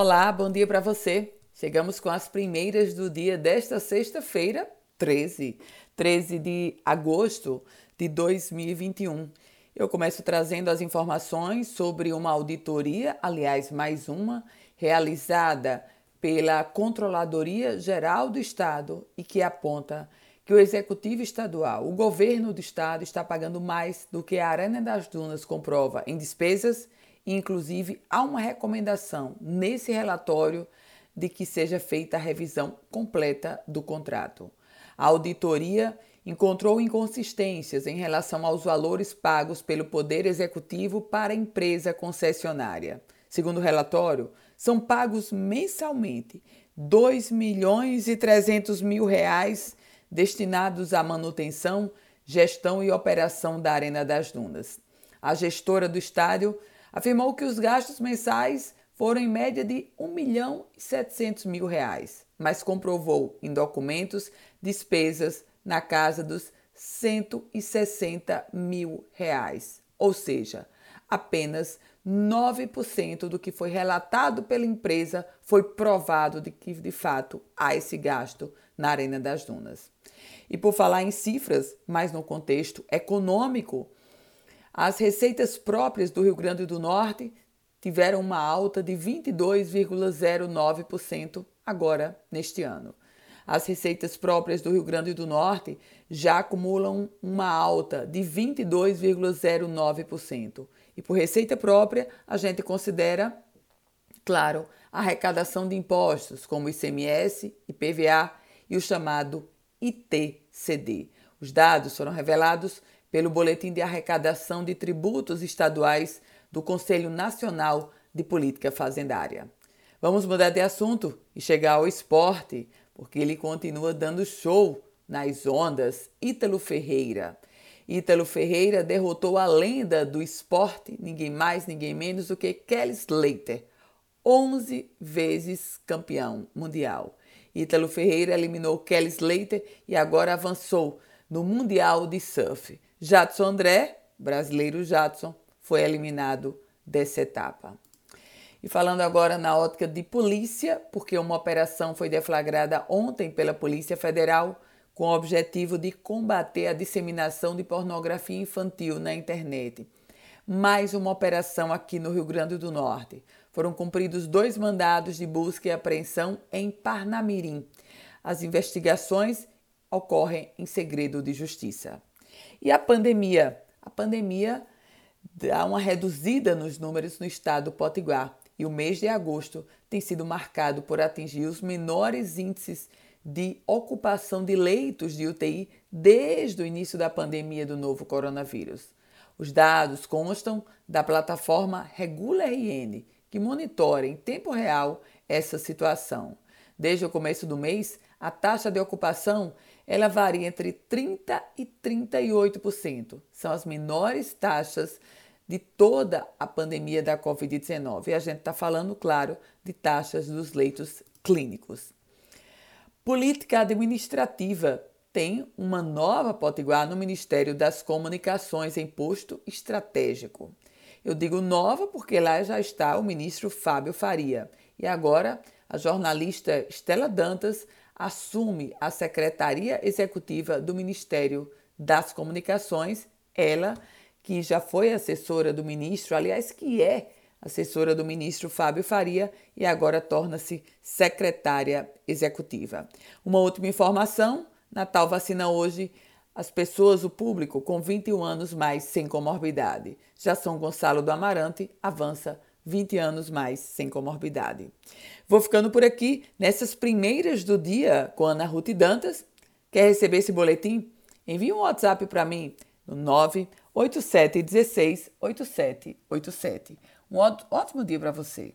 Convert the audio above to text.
Olá, bom dia para você. Chegamos com as primeiras do dia desta sexta-feira, 13, 13 de agosto de 2021. Eu começo trazendo as informações sobre uma auditoria, aliás, mais uma, realizada pela Controladoria Geral do Estado e que aponta que o Executivo Estadual, o governo do Estado, está pagando mais do que a Arena das Dunas comprova em despesas Inclusive, há uma recomendação nesse relatório de que seja feita a revisão completa do contrato. A auditoria encontrou inconsistências em relação aos valores pagos pelo Poder Executivo para a empresa concessionária. Segundo o relatório, são pagos mensalmente 2 milhões e 300 mil reais destinados à manutenção, gestão e operação da Arena das Dunas. A gestora do estádio afirmou que os gastos mensais foram em média de 1 milhão e 700 mil reais, mas comprovou em documentos despesas na casa dos 160 mil reais, ou seja, apenas 9% do que foi relatado pela empresa foi provado de que de fato há esse gasto na Arena das Dunas. E por falar em cifras, mas no contexto econômico, as receitas próprias do Rio Grande do Norte tiveram uma alta de 22,09% agora neste ano. As receitas próprias do Rio Grande do Norte já acumulam uma alta de 22,09%. E por receita própria, a gente considera, claro, a arrecadação de impostos, como ICMS, IPVA e o chamado ITCD. Os dados foram revelados pelo Boletim de Arrecadação de Tributos Estaduais do Conselho Nacional de Política Fazendária. Vamos mudar de assunto e chegar ao esporte, porque ele continua dando show nas ondas. Ítalo Ferreira. Ítalo Ferreira derrotou a lenda do esporte, ninguém mais, ninguém menos do que Kelly Slater, 11 vezes campeão mundial. Ítalo Ferreira eliminou Kelly Slater e agora avançou no Mundial de Surf. Jadson André, brasileiro Jadson, foi eliminado dessa etapa. E falando agora na ótica de polícia, porque uma operação foi deflagrada ontem pela Polícia Federal com o objetivo de combater a disseminação de pornografia infantil na internet. Mais uma operação aqui no Rio Grande do Norte. Foram cumpridos dois mandados de busca e apreensão em Parnamirim. As investigações ocorrem em segredo de justiça. E a pandemia? A pandemia dá uma reduzida nos números no estado do Potiguar e o mês de agosto tem sido marcado por atingir os menores índices de ocupação de leitos de UTI desde o início da pandemia do novo coronavírus. Os dados constam da plataforma Regula RN, que monitora em tempo real essa situação. Desde o começo do mês, a taxa de ocupação ela varia entre 30% e 38%. São as menores taxas de toda a pandemia da Covid-19. E a gente está falando, claro, de taxas dos leitos clínicos. Política administrativa tem uma nova potiguar no Ministério das Comunicações em posto estratégico. Eu digo nova porque lá já está o ministro Fábio Faria. E agora a jornalista Estela Dantas assume a Secretaria Executiva do Ministério das Comunicações, ela que já foi assessora do ministro, aliás, que é assessora do ministro Fábio Faria e agora torna-se secretária executiva. Uma última informação: Natal vacina hoje as pessoas, o público com 21 anos mais sem comorbidade. Já São Gonçalo do Amarante avança 20 anos mais sem comorbidade. Vou ficando por aqui nessas primeiras do dia com Ana Ruth Dantas. Quer receber esse boletim? Envie um WhatsApp para mim no 98716 8787. Um ótimo dia para você.